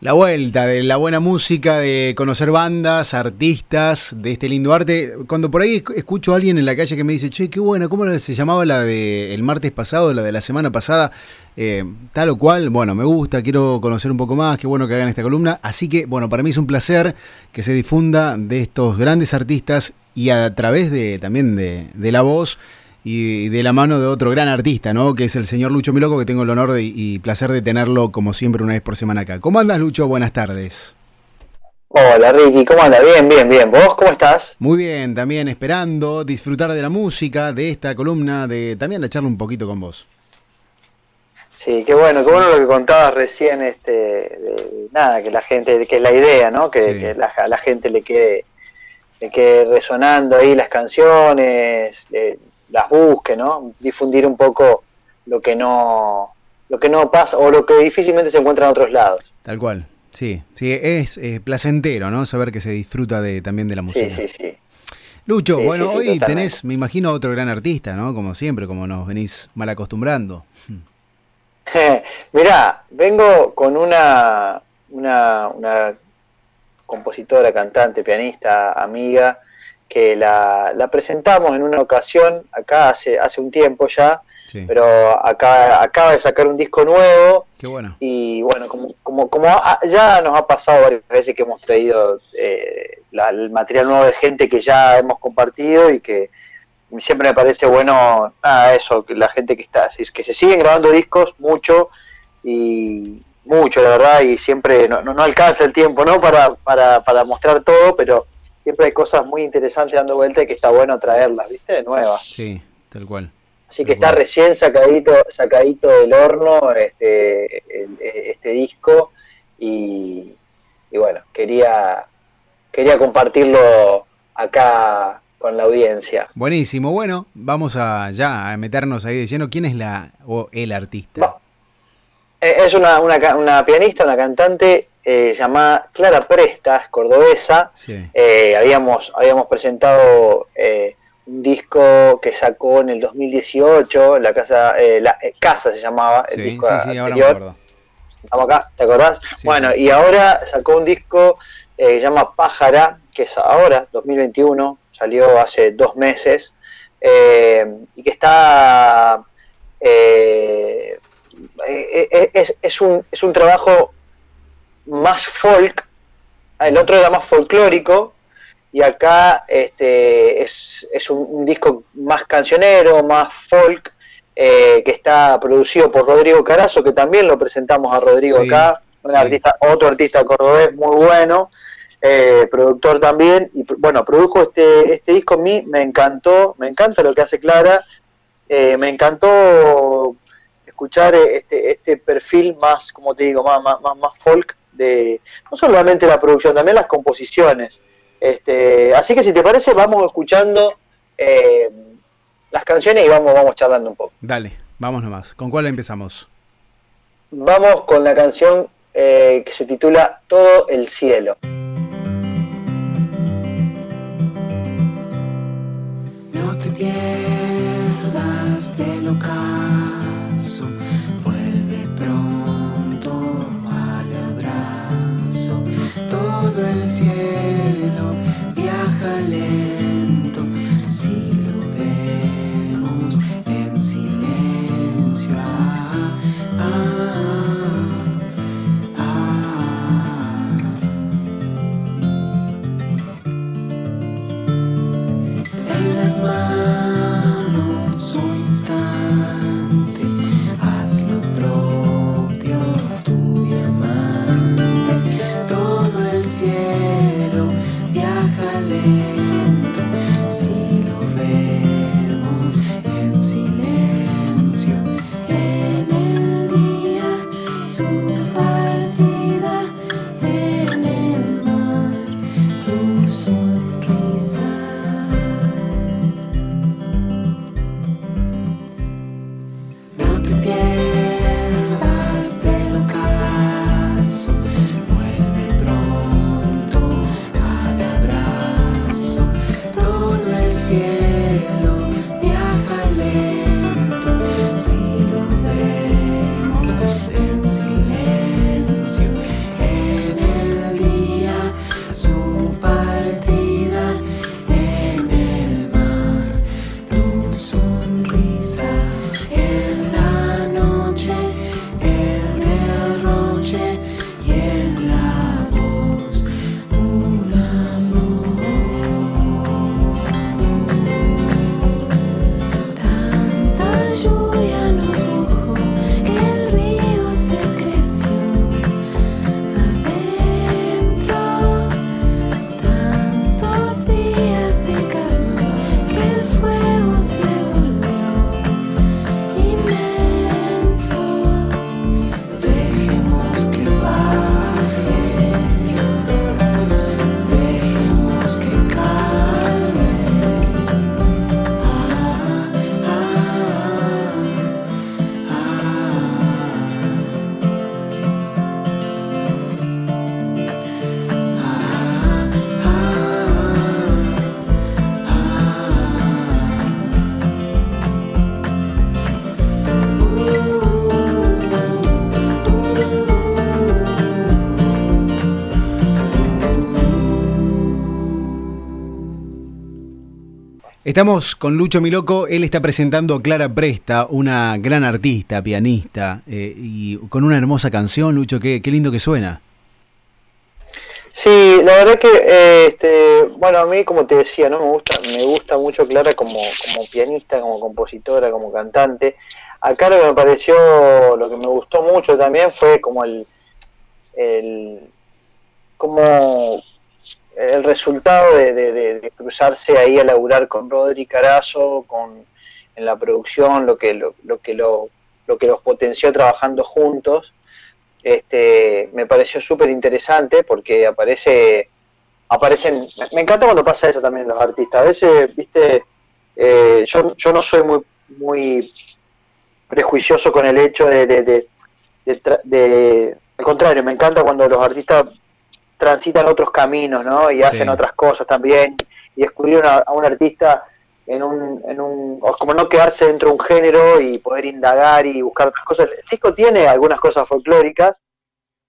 La vuelta de la buena música, de conocer bandas, artistas, de este lindo arte. Cuando por ahí escucho a alguien en la calle que me dice, che, qué buena, ¿cómo se llamaba la del martes pasado, la de la semana pasada? Eh, tal o cual, bueno, me gusta, quiero conocer un poco más, qué bueno que hagan esta columna. Así que, bueno, para mí es un placer que se difunda de estos grandes artistas y a través de también de, de la voz y de la mano de otro gran artista, ¿no? Que es el señor Lucho Miloco, que tengo el honor y placer de tenerlo como siempre una vez por semana acá. ¿Cómo andas, Lucho? Buenas tardes. Hola Ricky, ¿cómo andas? Bien, bien, bien. ¿Vos cómo estás? Muy bien, también esperando disfrutar de la música, de esta columna, de también de charlar un poquito con vos. Sí, qué bueno, qué bueno lo que contabas recién, este, de, nada, que la gente, que es la idea, ¿no? Que, la, a la gente le quede, le quede resonando ahí las canciones, las busque, ¿no? Difundir un poco lo que no lo que no pasa o lo que difícilmente se encuentra en otros lados. Tal cual. Sí, sí, es placentero, ¿no? Saber que se disfruta de, también de la música. Sí, sí, sí. Lucho, bueno, hoy tenés, me imagino, otro gran artista, ¿no? Como siempre, como nos venís mal acostumbrando. Mirá, vengo con una, una, una compositora, cantante, pianista, amiga, que la, la, presentamos en una ocasión, acá hace, hace un tiempo ya, pero acá acaba de sacar un disco nuevo. Qué bueno. Y bueno, como, como, como ya nos ha pasado varias veces que hemos traído eh, el material nuevo de gente que ya hemos compartido y que siempre me parece bueno, nada, eso, que la gente que está, que se siguen grabando discos mucho y mucho, la verdad, y siempre no, no, alcanza el tiempo, ¿no? Para, para, para mostrar todo, pero siempre hay cosas muy interesantes dando vuelta y que está bueno traerlas, ¿viste? Nuevas. Sí, tal cual. Así que está recién sacadito, sacadito del horno este, este disco y, bueno, quería, quería compartirlo acá con la audiencia. Buenísimo, bueno, vamos a ya a meternos ahí de lleno. ¿Quién es la o el artista? Eh, es una, una, una pianista, una cantante eh, llamada Clara Prestas, cordobesa. Eh, habíamos, habíamos presentado eh, un disco que sacó en el 2018, la casa, la casa se llamaba, el disco sí, sí, anterior. Estamos acá, ¿te acordás? bueno, y ahora sacó un disco que se llama Pájara, que es ahora, 2021, salió hace dos meses, y que está... es, es, un, es un trabajo más folk, el otro era más folclórico, y acá este, es, un, disco más cancionero, más folk, eh, que está producido por Rodrigo Carazo, que también lo presentamos a Rodrigo acá, un artista, otro artista cordobés muy bueno, eh, productor también, y bueno, produjo este, este disco a mí, me encantó, me encanta lo que hace Clara, eh, me encantó escuchar este, este perfil más, como te digo, más, más, más folk de no solamente la producción, también las composiciones. Este, así que si te parece, vamos escuchando eh, las canciones y vamos, vamos charlando un poco. Dale, vamos nomás. ¿Con cuál empezamos? Vamos con la canción eh, que se titula Todo el cielo. No te pierdas del ocaso Estamos con Lucho Miloco, él está presentando a Clara Presta, una gran artista, pianista, eh, y con una hermosa canción, Lucho, qué, lindo que suena. Sí, la verdad que, eh, este, bueno, a mí, como te decía, no me gusta, me gusta mucho Clara como, como pianista, como compositora, como cantante. Acá lo que me pareció, lo que me gustó mucho también fue como el, el como el resultado de, cruzarse ahí a laburar con Rodri Carazo, con, en la producción, lo que, lo, que lo, lo, que los potenció trabajando juntos, este, me pareció súper interesante porque aparece, aparecen, me, encanta cuando pasa eso también en los artistas, a veces, viste, eh, yo, yo no soy muy, muy prejuicioso con el hecho de, de, de, al contrario, me encanta cuando los artistas transitan otros caminos, ¿no? Y hacen otras cosas también. Y descubrir a un artista en un, en un, como no quedarse dentro de un género y poder indagar y buscar otras cosas. El disco tiene algunas cosas folclóricas,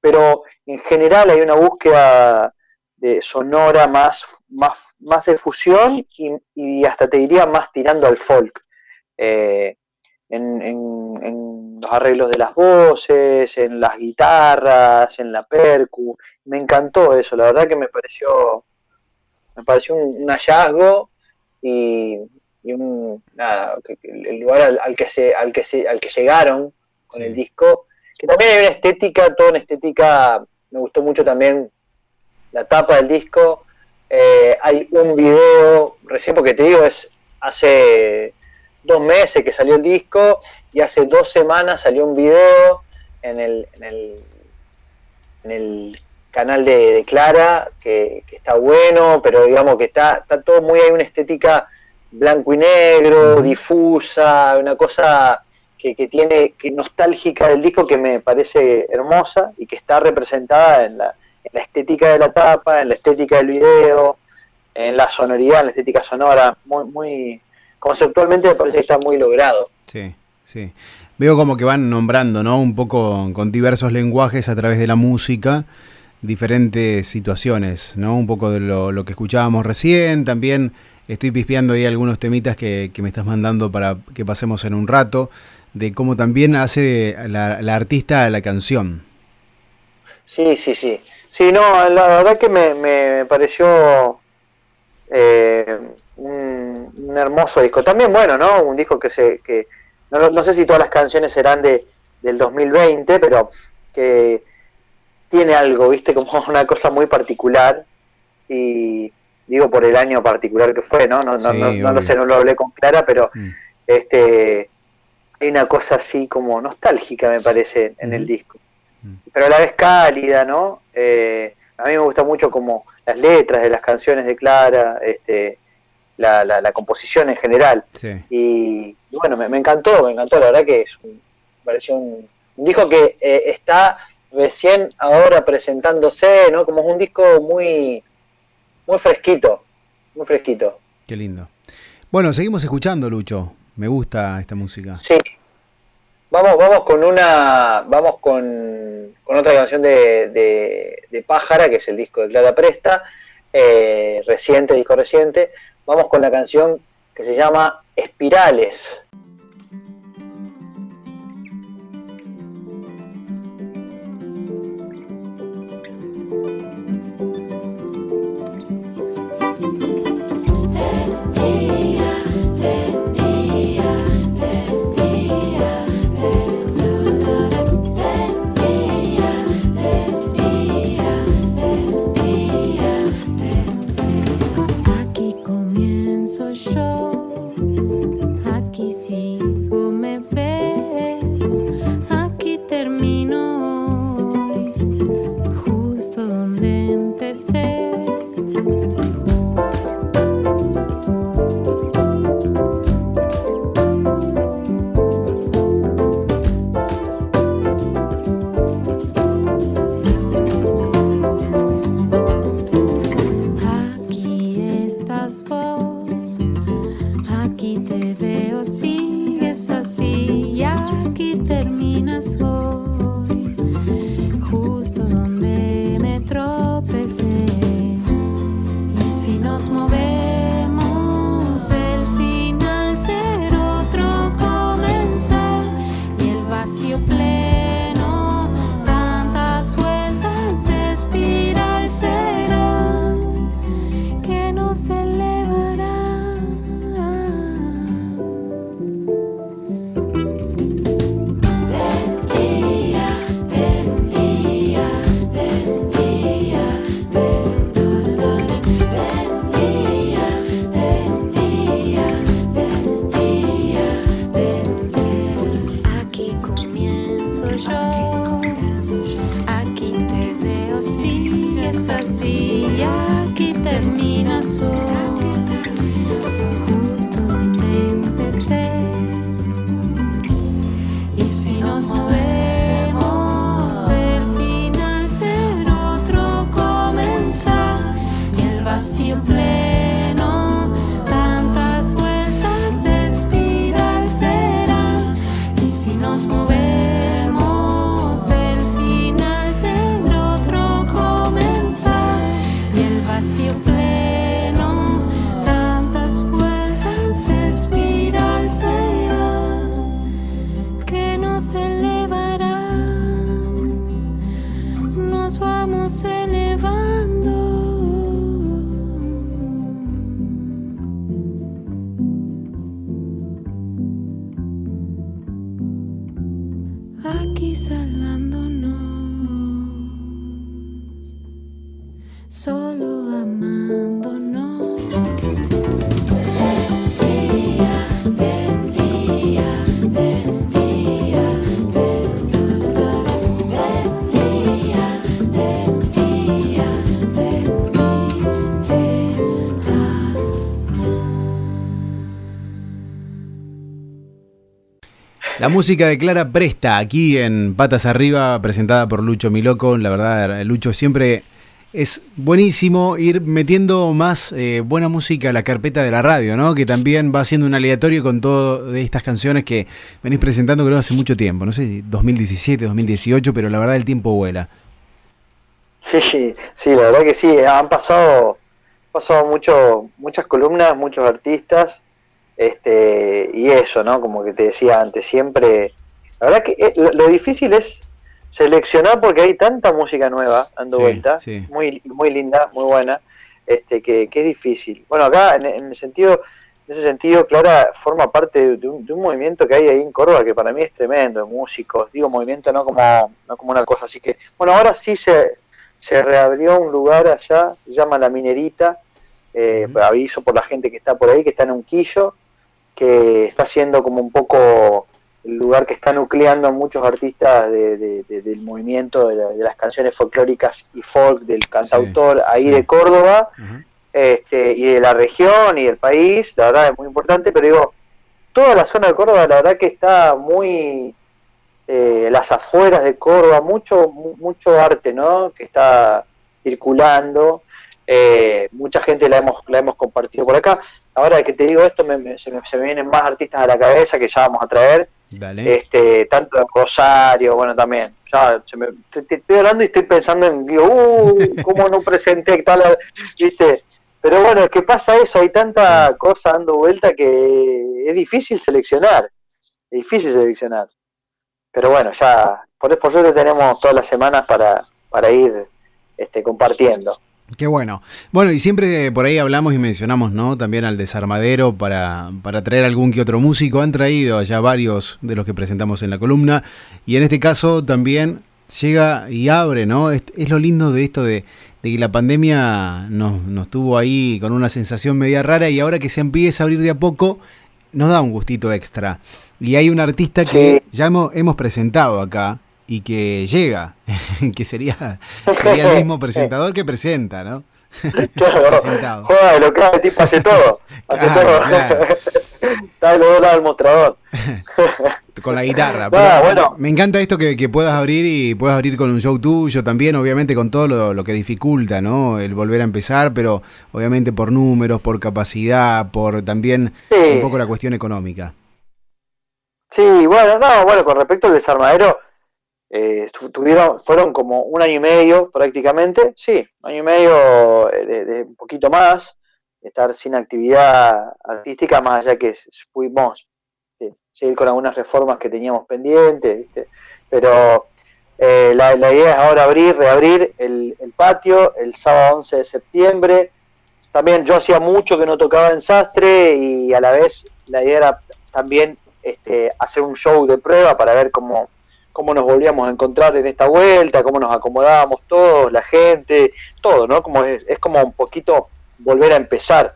pero en general hay una búsqueda de sonora más, más, más de fusión y, hasta te diría más tirando al folk. Eh, en, en, los arreglos de las voces, en las guitarras, en la percu. Me encantó eso, la verdad que me pareció, me pareció un, hallazgo y, un, nada, el lugar al, que se, al que se, al que llegaron con el disco, que también hay una estética, toda una estética, me gustó mucho también la tapa del disco. Eh, hay un video, recién porque te digo, es hace dos meses que salió el disco y hace dos semanas salió un video en el, en el, en el canal de, Clara que, está bueno, pero digamos que está, está todo muy, hay una estética blanco y negro, difusa, una cosa que, que, tiene que nostálgica del disco que me parece hermosa y que está representada en la, en la estética de la tapa, en la estética del video, en la sonoridad, en la estética sonora, muy, muy, conceptualmente me parece que está muy logrado. Sí, sí. Veo como que van nombrando, ¿no? Un poco con diversos lenguajes a través de la música, diferentes situaciones, ¿no? Un poco de lo, que escuchábamos recién, también estoy pispeando ahí algunos temitas que, me estás mandando para que pasemos en un rato, de cómo también hace la, la artista la canción. Sí, sí, sí. Sí, no, la verdad que me, me pareció eh, un, hermoso disco. También, bueno, ¿no? Un disco que se. que no, no sé si todas las canciones serán de, del 2020, pero que tiene algo, ¿viste? Como una cosa muy particular. Y digo por el año particular que fue, ¿no? No, no, no, lo sé, no lo hablé con Clara, pero mm. este hay una cosa así como nostálgica, me parece, en el disco. Mm. Pero a la vez cálida, ¿no? Eh, a mí me gusta mucho como las letras de las canciones de Clara, este, la, la, composición en general. Y, bueno, me, encantó, me encantó, la verdad que es un, pareció un, disco que eh, está recién ahora presentándose, ¿no? Como es un disco muy, muy fresquito, muy fresquito. Qué lindo. Bueno, seguimos escuchando, Lucho. Me gusta esta música. Sí. Vamos, vamos con una, vamos con, con otra canción de, de, de, Pájara, que es el disco de Clara Presta, eh, reciente, disco reciente vamos con la canción que se llama Espirales. Y el solo amándonos. La música de Clara Presta, aquí en Patas Arriba, presentada por Lucho Miloco. La verdad, Lucho siempre es buenísimo ir metiendo más eh, buena música a la carpeta de la radio, ¿no? Que también va siendo un aleatorio con todas estas canciones que venís presentando creo hace mucho tiempo. No sé, si 2017, 2018, pero la verdad el tiempo vuela. Sí, sí, la verdad que sí, han pasado, pasado mucho, muchas columnas, muchos artistas, este, y eso, ¿no? Como que te decía antes, siempre, la verdad que eh, lo difícil es seleccionar porque hay tanta música nueva dando Sí, vuelta, sí. muy, muy linda, muy buena, este, que, que es difícil. Bueno, acá en, en el sentido, en ese sentido, Clara forma parte de, un, de un movimiento que hay ahí en Córdoba que para mí es tremendo, músicos, digo movimiento no como, no como una cosa, así que, bueno, ahora sí se, se reabrió un lugar allá, se llama La Minerita, eh, aviso por la gente que está por ahí, que está en Unquillo, que está siendo como un poco el lugar que está nucleando a muchos artistas de- de- de- del movimiento de, la- de las canciones folclóricas y folk del cantautor ahí sí. de Córdoba este, y de la región y del país, la verdad es muy importante, pero digo, toda la zona de Córdoba la verdad que está muy, eh, las afueras de Córdoba, mucho, mu- mucho arte, ¿no? Que está circulando, eh, mucha gente la hemos, la hemos compartido por acá. Ahora que te digo esto, me- me- se, me, se me vienen más artistas a la cabeza que ya vamos a traer, Este, tanto de Rosario, bueno, también. Ya te estoy hablando y estoy pensando en, digo, uh, ¿cómo no presenté tal, viste? Pero bueno, es que pasa eso, hay tanta cosa dando vuelta que es difícil seleccionar, es difícil seleccionar. Pero bueno, ya, por, por suerte tenemos todas las semanas para, para ir este, compartiendo. Qué bueno. Bueno, y siempre por ahí hablamos y mencionamos, ¿no? También al desarmadero para, para traer algún que otro músico. Han traído allá varios de los que presentamos en la columna. Y en este caso también llega y abre, ¿no? Es, es lo lindo de esto de, de que la pandemia nos, nos tuvo ahí con una sensación media rara y ahora que se empieza a abrir de a poco, nos da un gustito extra. Y hay un artista que ya hemos, hemos presentado acá y que llega, que sería, sería el mismo presentador que presenta, ¿no? Claro, joda de lo que el tipo hace todo, hace Claro, todo. claro. Está de los dos lados del mostrador. Con la guitarra. Pero bueno. Me encanta esto que, que puedas abrir y puedas abrir con un show tuyo también, obviamente con todo lo, lo que dificulta, ¿no? El volver a empezar, pero obviamente por números, por capacidad, por también Sí. un poco la cuestión económica. Sí, bueno, no, bueno, con respecto al desarmadero, eh, tu- tuvieron, fueron como un año y medio prácticamente, sí, un año y medio eh, de, un poquito más, estar sin actividad artística, más allá que s- pudimos eh, seguir con algunas reformas que teníamos pendientes, ¿viste? Pero eh, la, la idea es ahora abrir, reabrir el, el patio el sábado 11 de septiembre. También yo hacía mucho que no tocaba en Sastre y a la vez la idea era también este, hacer un show de prueba para ver cómo, cómo nos volvíamos a encontrar en esta vuelta, cómo nos acomodábamos todos, la gente, todo, ¿no? Como es, es como un poquito volver a empezar.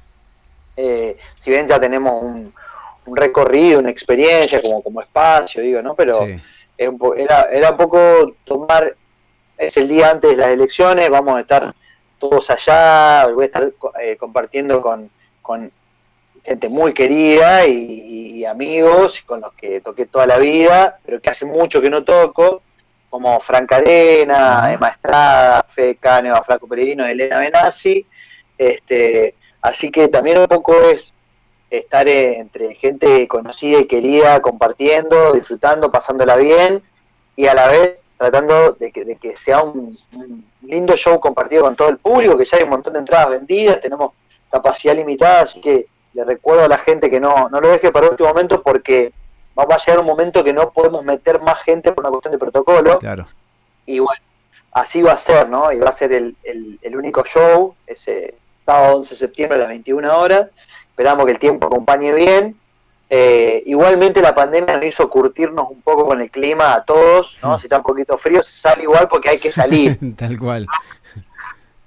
Eh, si bien ya tenemos un, un recorrido, una experiencia como, como espacio, digo, ¿no? Pero Sí. era, era un poco tomar, es el día antes de las elecciones, vamos a estar todos allá, voy a estar eh, compartiendo con, con gente muy querida y, y amigos con los que toqué toda la vida, pero que hace mucho que no toco, como Franca Arena, Emma Estrada, Fede Caneva, Flaco Peregrino, Elena Benassi. Este, así que también un poco es estar entre gente conocida y querida, compartiendo, disfrutando, pasándola bien y a la vez tratando de que, de que sea un, un lindo show compartido con todo el público, que ya hay un montón de entradas vendidas, tenemos capacidad limitada, así que le recuerdo a la gente que no, no lo deje para último momento porque va a llegar un momento que no podemos meter más gente por una cuestión de protocolo. Claro. Y bueno, así va a ser, ¿no? Y va a ser el, el, el único show, ese sábado 11 de septiembre a las 21 horas. Esperamos que el tiempo acompañe bien. Eh, igualmente la pandemia nos hizo curtirnos un poco con el clima a todos, ¿no? Mm. Si está un poquito frío, se sale igual porque hay que salir. Tal cual.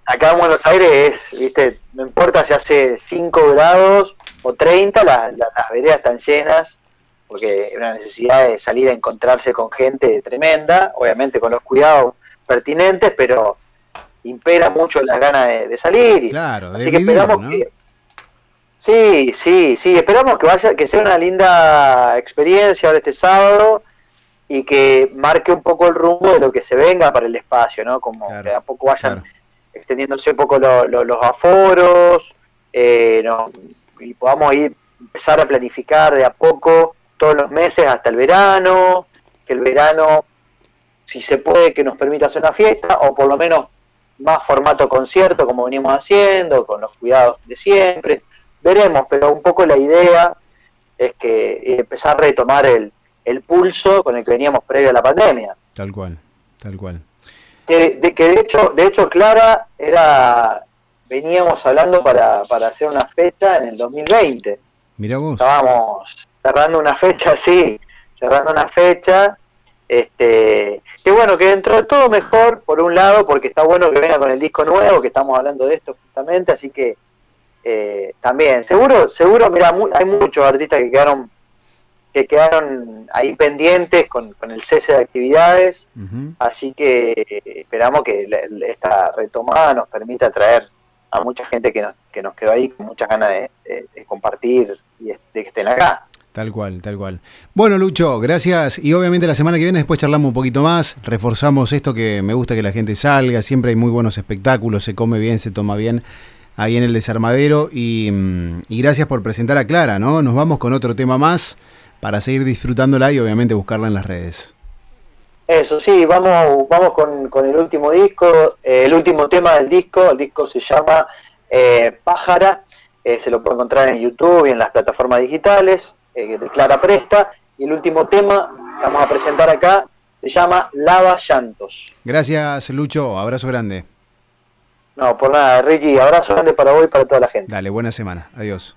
Acá en Buenos Aires es, viste, no importa si hace 5 grados o 30, la- la- las veredas están llenas, porque es una necesidad de salir a encontrarse con gente tremenda, obviamente con los cuidados pertinentes, pero impera mucho la gana de, de salir. Claro, de así que vivir, esperamos ¿no? que... Sí, sí, sí, esperamos que vaya, que sea una linda experiencia ahora este sábado y que marque un poco el rumbo de lo que se venga para el espacio, ¿no? Como Claro, que a poco vayan claro. Extendiéndose un poco lo- lo- los aforos eh, no, y podamos ir empezar a planificar de a poco todos los meses hasta el verano, que el verano, si se puede, que nos permita hacer una fiesta o por lo menos más formato concierto como venimos haciendo, con los cuidados de siempre. Veremos, pero un poco la idea es que eh, empezar a retomar el, el pulso con el que veníamos previo a la pandemia Tal cual. Tal cual. Que de, que de hecho de hecho Clara era veníamos hablando para, para hacer una fecha en el 2020 Mira vos. estábamos cerrando una fecha así cerrando una fecha este que bueno que dentro de todo mejor por un lado porque está bueno que venga con el disco nuevo que estamos hablando de esto justamente así que eh, también seguro seguro mira mu- hay muchos artistas que quedaron que quedaron ahí pendientes con, con el cese de actividades. Así que eh, esperamos que esta retomada nos permita traer a mucha gente que nos, que nos quedó ahí con muchas ganas de, de- de compartir y de, de que estén acá. Tal cual, tal cual. Bueno, Lucho, gracias. Y obviamente la semana que viene después charlamos un poquito más, reforzamos esto que me gusta que la gente salga, siempre hay muy buenos espectáculos, se come bien, se toma bien ahí en el desarmadero. Y, mm, y gracias por presentar a Clara, ¿no? Nos vamos con otro tema más para seguir disfrutándola y obviamente buscarla en las redes. Eso sí, vamos, vamos con, con el último disco, eh, el último tema del disco, el disco se llama eh, Pájara, eh, se lo puede encontrar en YouTube y en las plataformas digitales, de Clara Presta, y el último tema que vamos a presentar acá se llama Lava Llantos. Gracias, Lucho. Abrazo grande. No, por nada, Ricky, abrazo grande para vos y para toda la gente. Dale, buena semana. Adiós.